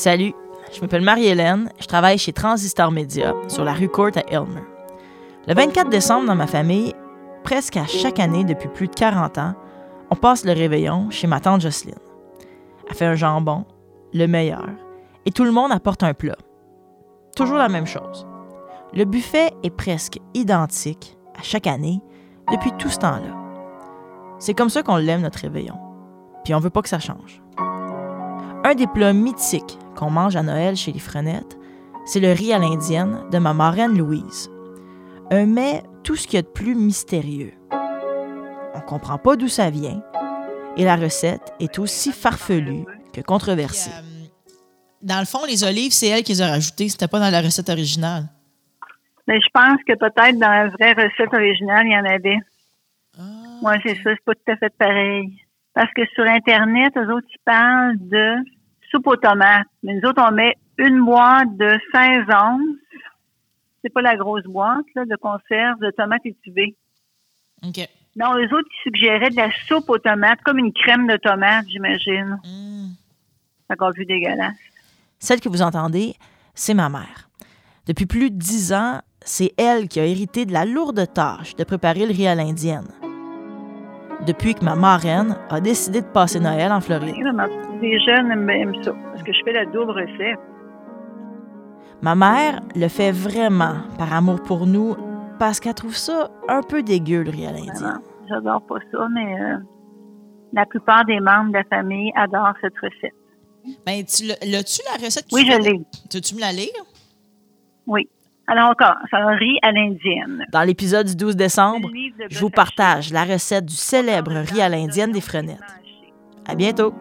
Salut, je m'appelle Marie-Hélène, je travaille chez Transistor Media sur la rue Court à Elmer. Le 24 décembre, dans ma famille, presque à chaque année depuis plus de 40 ans, on passe le réveillon chez ma tante Jocelyne. Elle fait un jambon, le meilleur, et tout le monde apporte un plat. Toujours la même chose. Le buffet est presque identique à chaque année depuis tout ce temps-là. C'est comme ça qu'on l'aime, notre réveillon. Puis on veut pas que ça change. Un des plats mythiques qu'on mange à Noël chez les Frenettes, c'est le riz à l'indienne de ma marraine Louise. Un mets tout ce qu'il y a de plus mystérieux. On comprend pas d'où ça vient, et la recette est aussi farfelue que controversée. Euh, dans le fond, les olives, c'est elle qui les a rajoutées. C'était pas dans la recette originale. Mais je pense que peut-être dans la vraie recette originale, il y en avait. Ah, Moi, c'est ça, c'est pas tout à fait pareil. Parce que sur Internet, eux autres, ils parlent de soupe aux tomates. Mais nous autres, on met une boîte de 16 onces. C'est pas la grosse boîte, là, de conserve de tomates étuvées. OK. Non, eux autres, ils suggéraient de la soupe aux tomates, comme une crème de tomates, j'imagine. Hmm. C'est encore plus dégueulasse. Celle que vous entendez, c'est ma mère. Depuis plus de dix ans, c'est elle qui a hérité de la lourde tâche de préparer le riz à l'indienne. Depuis que ma marraine a décidé de passer Noël en Floride. Les jeunes aiment, ça, parce que je fais la double recette. Ma mère le fait vraiment par amour pour nous parce qu'elle trouve ça un peu dégueu, le riz à l'indienne. Vraiment. J'adore pas ça, mais euh, la plupart des membres de la famille adorent cette recette. Ben, tu l'as- l'as-tu, la recette? Oui, tu je l'ai. Tu tu me la lire? Oui. Alors encore, c'est un riz à l'indienne. Dans l'épisode du 12 décembre, je vous partage la recette du célèbre riz à l'indienne des Frenettes. À bientôt!